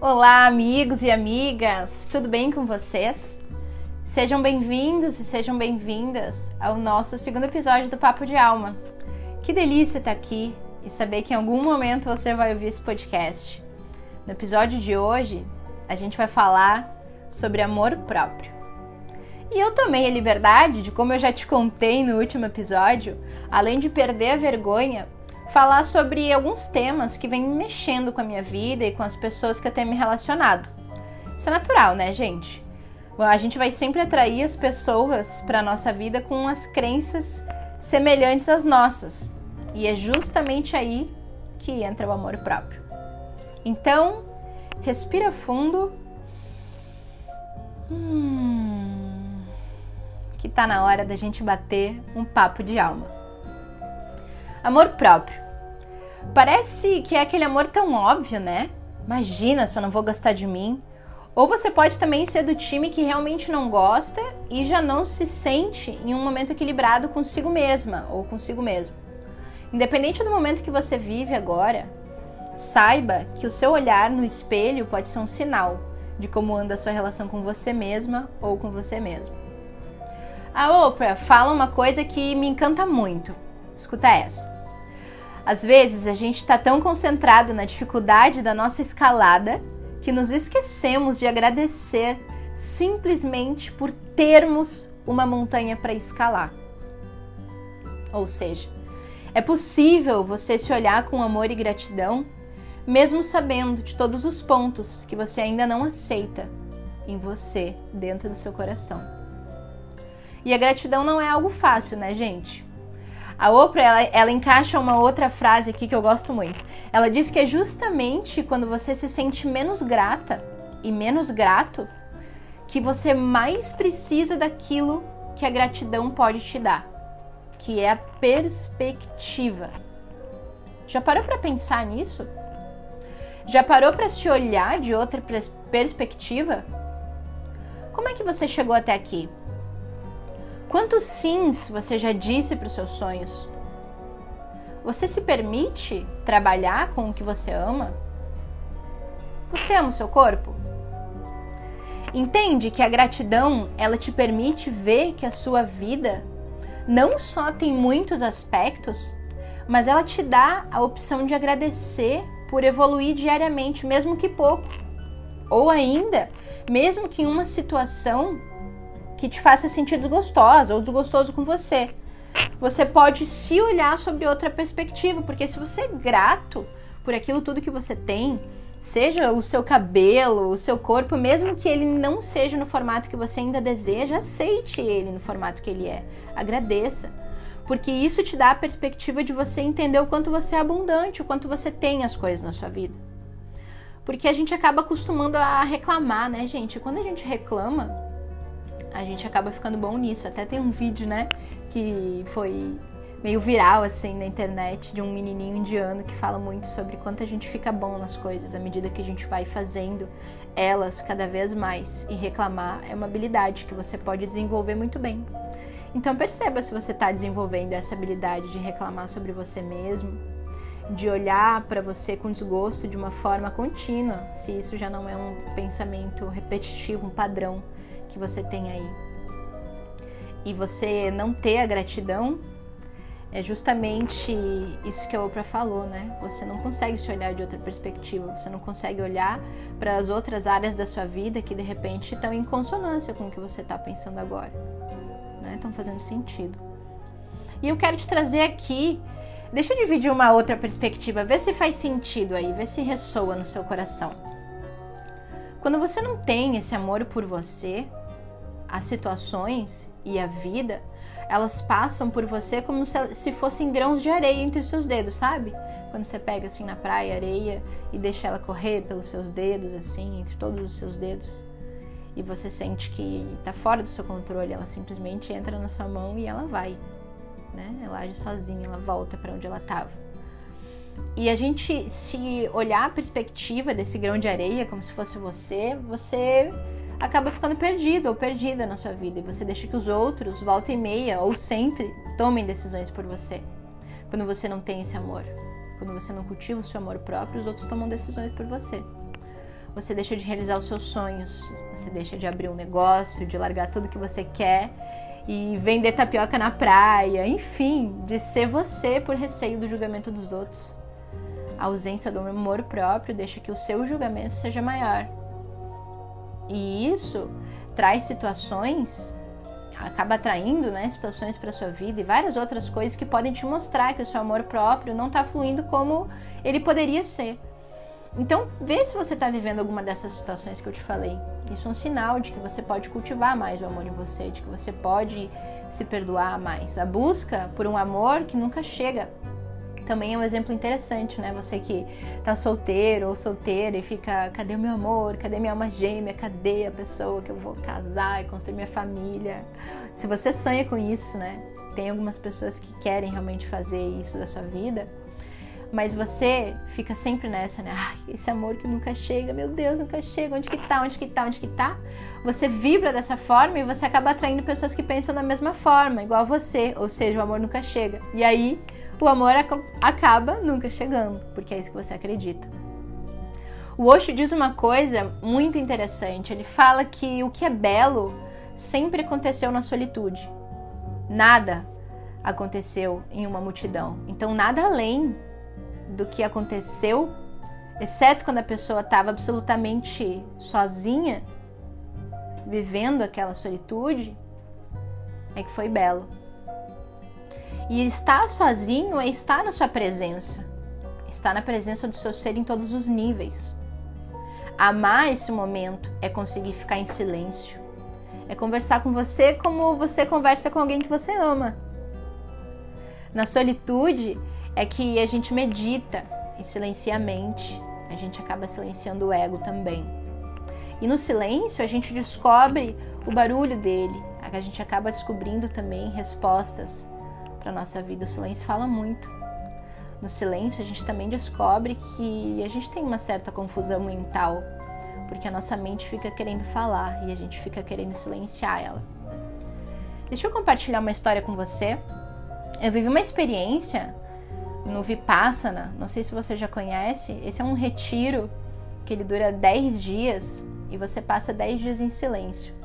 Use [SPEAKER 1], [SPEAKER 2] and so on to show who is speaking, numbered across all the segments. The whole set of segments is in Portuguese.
[SPEAKER 1] Olá, amigos e amigas, tudo bem com vocês? Sejam bem-vindos e sejam bem-vindas ao nosso segundo episódio do Papo de Alma. Que delícia estar aqui e saber que em algum momento você vai ouvir esse podcast. No episódio de hoje, a gente vai falar sobre amor próprio. E eu tomei a liberdade de, como eu já te contei no último episódio, além de perder a vergonha, falar sobre alguns temas que vêm mexendo com a minha vida e com as pessoas que eu tenho me relacionado. Isso é natural, né, gente? A gente vai sempre atrair as pessoas para nossa vida com as crenças semelhantes às nossas. E é justamente aí que entra o amor próprio. Então, respira fundo. Hum, que tá na hora da gente bater um papo de alma. Amor próprio. Parece que é aquele amor tão óbvio, né? Imagina se eu não vou gostar de mim. Ou você pode também ser do time que realmente não gosta e já não se sente em um momento equilibrado consigo mesma ou consigo mesmo. Independente do momento que você vive agora, saiba que o seu olhar no espelho pode ser um sinal de como anda a sua relação com você mesma ou com você mesmo. A Oprah fala uma coisa que me encanta muito. Escuta essa. Às vezes a gente está tão concentrado na dificuldade da nossa escalada que nos esquecemos de agradecer simplesmente por termos uma montanha para escalar. Ou seja, é possível você se olhar com amor e gratidão, mesmo sabendo de todos os pontos que você ainda não aceita em você, dentro do seu coração. E a gratidão não é algo fácil, né, gente? A Oprah, ela, ela encaixa uma outra frase aqui que eu gosto muito. Ela diz que é justamente quando você se sente menos grata e menos grato que você mais precisa daquilo que a gratidão pode te dar, que é a perspectiva. Já parou para pensar nisso? Já parou para se olhar de outra perspectiva? Como é que você chegou até aqui? Quantos sims você já disse para os seus sonhos? Você se permite trabalhar com o que você ama? Você ama o seu corpo? Entende que a gratidão, ela te permite ver que a sua vida não só tem muitos aspectos, mas ela te dá a opção de agradecer por evoluir diariamente, mesmo que pouco. Ou ainda, mesmo que em uma situação que te faça sentir desgostosa ou desgostoso com você. Você pode se olhar sobre outra perspectiva, porque se você é grato por aquilo tudo que você tem, seja o seu cabelo, o seu corpo, mesmo que ele não seja no formato que você ainda deseja, aceite ele no formato que ele é. Agradeça. Porque isso te dá a perspectiva de você entender o quanto você é abundante, o quanto você tem as coisas na sua vida. Porque a gente acaba acostumando a reclamar, né, gente? Quando a gente reclama, a gente acaba ficando bom nisso. Até tem um vídeo, né, que foi meio viral assim na internet de um menininho indiano que fala muito sobre quanto a gente fica bom nas coisas à medida que a gente vai fazendo elas cada vez mais. E reclamar é uma habilidade que você pode desenvolver muito bem. Então perceba se você está desenvolvendo essa habilidade de reclamar sobre você mesmo, de olhar para você com desgosto de uma forma contínua, se isso já não é um pensamento repetitivo, um padrão que você tem aí. E você não ter a gratidão é justamente isso que a Oprah falou, né? Você não consegue se olhar de outra perspectiva, você não consegue olhar para as outras áreas da sua vida que de repente estão em consonância com o que você está pensando agora, né? Estão fazendo sentido. E eu quero te trazer aqui, deixa eu dividir uma outra perspectiva, ver se faz sentido aí, ver se ressoa no seu coração. Quando você não tem esse amor por você, as situações e a vida, elas passam por você como se fossem grãos de areia entre os seus dedos, sabe? Quando você pega assim na praia areia e deixa ela correr pelos seus dedos, assim, entre todos os seus dedos, e você sente que tá fora do seu controle, ela simplesmente entra na sua mão e ela vai, né? Ela age sozinha, ela volta para onde ela estava. E a gente se olhar a perspectiva desse grão de areia como se fosse você, você acaba ficando perdido ou perdida na sua vida e você deixa que os outros, volta e meia ou sempre, tomem decisões por você. Quando você não tem esse amor, quando você não cultiva o seu amor próprio, os outros tomam decisões por você. você deixa de realizar os seus sonhos, você deixa de abrir um negócio, de largar tudo que você quer e vender tapioca na praia, enfim, de ser você por receio do julgamento dos outros. A ausência do amor próprio deixa que o seu julgamento seja maior. E isso traz situações, acaba atraindo né, situações para sua vida e várias outras coisas que podem te mostrar que o seu amor próprio não está fluindo como ele poderia ser. Então, vê se você está vivendo alguma dessas situações que eu te falei. Isso é um sinal de que você pode cultivar mais o amor em você, de que você pode se perdoar mais. A busca por um amor que nunca chega também é um exemplo interessante, né? Você que tá solteiro ou solteira e fica, cadê o meu amor? Cadê minha alma gêmea? Cadê a pessoa que eu vou casar e construir minha família? Se você sonha com isso, né? Tem algumas pessoas que querem realmente fazer isso da sua vida, mas você fica sempre nessa, né? Ai, esse amor que nunca chega, meu Deus, nunca chega. Onde que tá? Onde que tá? Onde que tá? Você vibra dessa forma e você acaba atraindo pessoas que pensam da mesma forma, igual você, ou seja, o amor nunca chega. E aí, o amor acaba nunca chegando, porque é isso que você acredita. O Osho diz uma coisa muito interessante. Ele fala que o que é belo sempre aconteceu na solitude. Nada aconteceu em uma multidão. Então, nada além do que aconteceu, exceto quando a pessoa estava absolutamente sozinha, vivendo aquela solitude, é que foi belo. E estar sozinho é estar na sua presença, estar na presença do seu ser em todos os níveis. Amar esse momento é conseguir ficar em silêncio, é conversar com você como você conversa com alguém que você ama. Na solitude é que a gente medita e silencia a mente, a gente acaba silenciando o ego também. E no silêncio a gente descobre o barulho dele, a gente acaba descobrindo também respostas para nossa vida. O silêncio fala muito. No silêncio a gente também descobre que a gente tem uma certa confusão mental, porque a nossa mente fica querendo falar e a gente fica querendo silenciar ela. Deixa eu compartilhar uma história com você. Eu vivi uma experiência no Vipassana, não sei se você já conhece, esse é um retiro que ele dura 10 dias e você passa 10 dias em silêncio.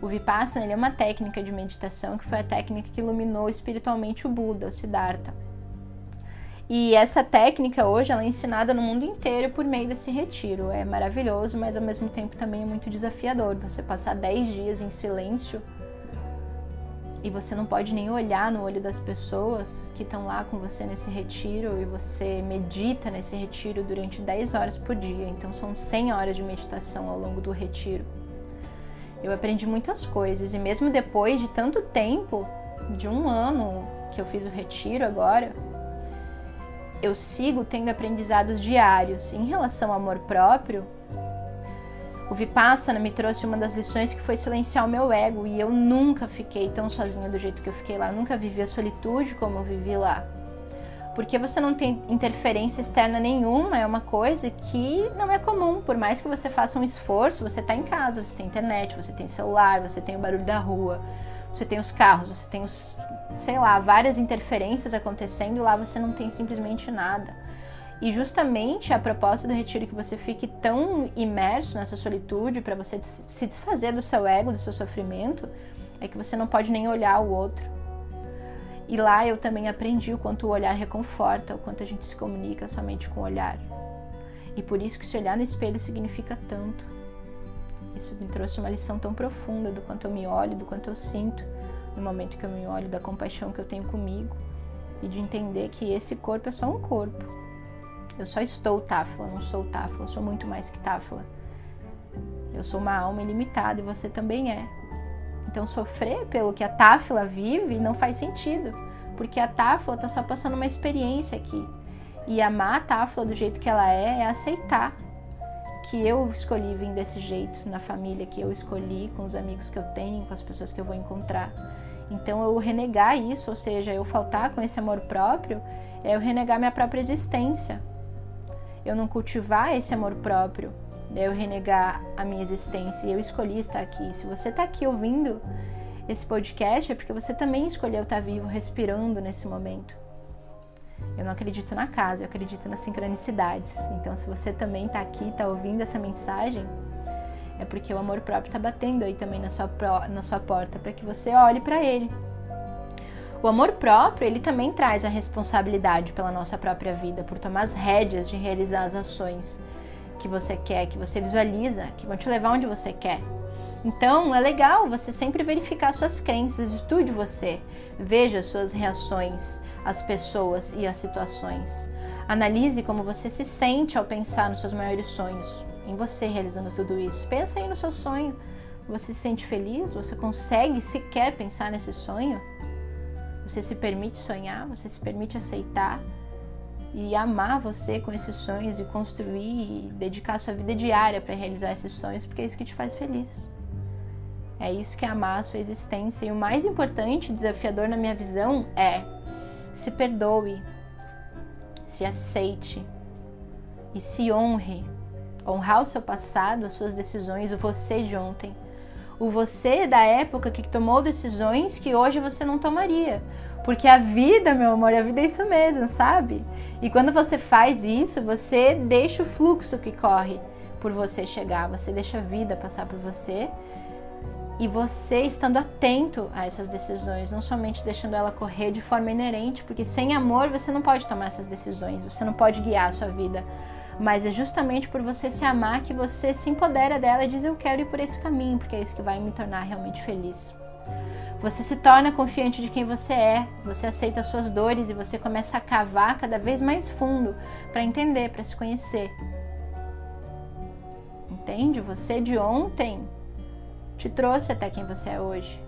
[SPEAKER 1] O Vipassana é uma técnica de meditação que foi a técnica que iluminou espiritualmente o Buda, o Siddhartha. E essa técnica hoje ela é ensinada no mundo inteiro por meio desse retiro. É maravilhoso, mas ao mesmo tempo também é muito desafiador. Você passar 10 dias em silêncio e você não pode nem olhar no olho das pessoas que estão lá com você nesse retiro e você medita nesse retiro durante 10 horas por dia. Então são 100 horas de meditação ao longo do retiro. Eu aprendi muitas coisas e mesmo depois de tanto tempo, de um ano que eu fiz o retiro agora, eu sigo tendo aprendizados diários em relação ao amor próprio o Vipassana me trouxe uma das lições que foi silenciar o meu ego e eu nunca fiquei tão sozinha do jeito que eu fiquei lá, eu nunca vivi a solitude como eu vivi lá. Porque você não tem interferência externa nenhuma, é uma coisa que não é comum. Por mais que você faça um esforço, você está em casa, você tem internet, você tem celular, você tem o barulho da rua, você tem os carros, você tem os, sei lá, várias interferências acontecendo, lá você não tem simplesmente nada. E justamente a proposta do retiro é que você fique tão imerso nessa solitude para você se desfazer do seu ego, do seu sofrimento, é que você não pode nem olhar o outro. E lá eu também aprendi o quanto o olhar reconforta, o quanto a gente se comunica somente com o olhar. E por isso que se olhar no espelho significa tanto. Isso me trouxe uma lição tão profunda do quanto eu me olho, do quanto eu sinto no momento que eu me olho, da compaixão que eu tenho comigo e de entender que esse corpo é só um corpo eu só estou Táfila, não sou Táfila, sou muito mais que Táfila. Eu sou uma alma ilimitada e você também é. Então sofrer pelo que a Táfila vive não faz sentido, porque a Táfila está só passando uma experiência aqui. E amar a Táfila do jeito que ela é é aceitar que eu escolhi vir desse jeito na família que eu escolhi, com os amigos que eu tenho, com as pessoas que eu vou encontrar. Então eu renegar isso, ou seja, eu faltar com esse amor próprio, é eu renegar minha própria existência eu não cultivar esse amor próprio, eu renegar a minha existência e eu escolhi estar aqui. Se você está aqui ouvindo esse podcast, é porque você também escolheu estar vivo, respirando nesse momento. Eu não acredito na casa, eu acredito nas sincronicidades. Então, se você também está aqui, está ouvindo essa mensagem, é porque o amor próprio está batendo aí também na sua, na sua porta para que você olhe para ele. O amor próprio, ele também traz a responsabilidade pela nossa própria vida, por tomar as rédeas de realizar as ações que você quer, que você visualiza, que vão te levar onde você quer. Então, é legal você sempre verificar suas crenças, estude você, veja suas reações às pessoas e às situações. Analise como você se sente ao pensar nos seus maiores sonhos, em você realizando tudo isso. Pensa aí no seu sonho. Você se sente feliz? Você consegue sequer pensar nesse sonho? Você se permite sonhar? Você se permite aceitar? E amar você com esses sonhos e construir e dedicar sua vida diária para realizar esses sonhos, porque é isso que te faz feliz. É isso que é amar a sua existência. E o mais importante, desafiador na minha visão, é se perdoe, se aceite e se honre. Honrar o seu passado, as suas decisões, o você de ontem. O você da época que tomou decisões que hoje você não tomaria. Porque a vida, meu amor, a vida é isso mesmo, sabe? E quando você faz isso, você deixa o fluxo que corre por você chegar, você deixa a vida passar por você. E você estando atento a essas decisões, não somente deixando ela correr de forma inerente, porque sem amor você não pode tomar essas decisões, você não pode guiar a sua vida. Mas é justamente por você se amar que você se empodera dela e diz: Eu quero ir por esse caminho, porque é isso que vai me tornar realmente feliz. Você se torna confiante de quem você é, você aceita as suas dores e você começa a cavar cada vez mais fundo para entender, para se conhecer. Entende? Você de ontem te trouxe até quem você é hoje.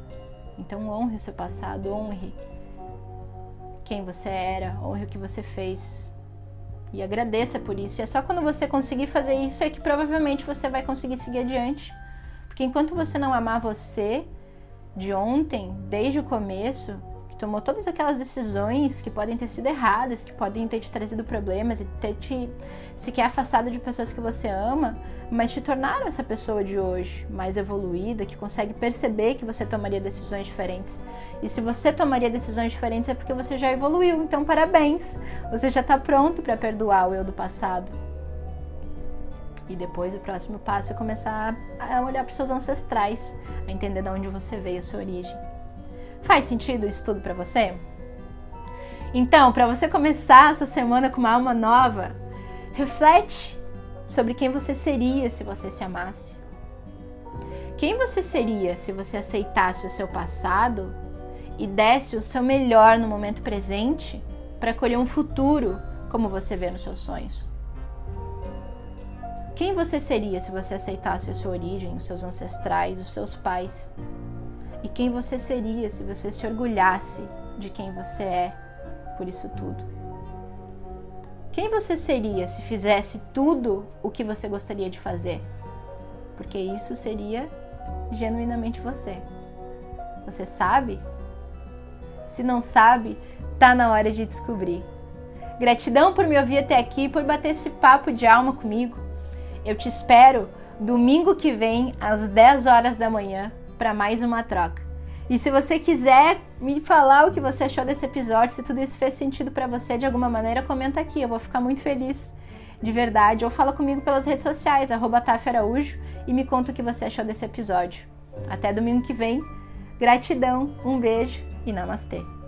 [SPEAKER 1] Então honre o seu passado, honre quem você era, honre o que você fez. E agradeça por isso. E é só quando você conseguir fazer isso é que provavelmente você vai conseguir seguir adiante. Porque enquanto você não amar você, de ontem, desde o começo, que tomou todas aquelas decisões que podem ter sido erradas, que podem ter te trazido problemas e ter te sequer afastado de pessoas que você ama, mas te tornaram essa pessoa de hoje, mais evoluída, que consegue perceber que você tomaria decisões diferentes. E se você tomaria decisões diferentes é porque você já evoluiu, então parabéns! Você já está pronto para perdoar o eu do passado. E depois o próximo passo é começar a olhar para os seus ancestrais, a entender de onde você veio, a sua origem. Faz sentido isso tudo para você? Então, para você começar a sua semana com uma alma nova, reflete sobre quem você seria se você se amasse. Quem você seria se você aceitasse o seu passado e desse o seu melhor no momento presente para colher um futuro como você vê nos seus sonhos? Quem você seria se você aceitasse a sua origem, os seus ancestrais, os seus pais? E quem você seria se você se orgulhasse de quem você é por isso tudo? Quem você seria se fizesse tudo o que você gostaria de fazer? Porque isso seria genuinamente você. Você sabe? Se não sabe, tá na hora de descobrir. Gratidão por me ouvir até aqui, por bater esse papo de alma comigo. Eu te espero domingo que vem às 10 horas da manhã para mais uma troca. E se você quiser me falar o que você achou desse episódio, se tudo isso fez sentido para você de alguma maneira, comenta aqui, eu vou ficar muito feliz, de verdade. Ou fala comigo pelas redes sociais, arroba Araújo, e me conta o que você achou desse episódio. Até domingo que vem. Gratidão, um beijo e namastê.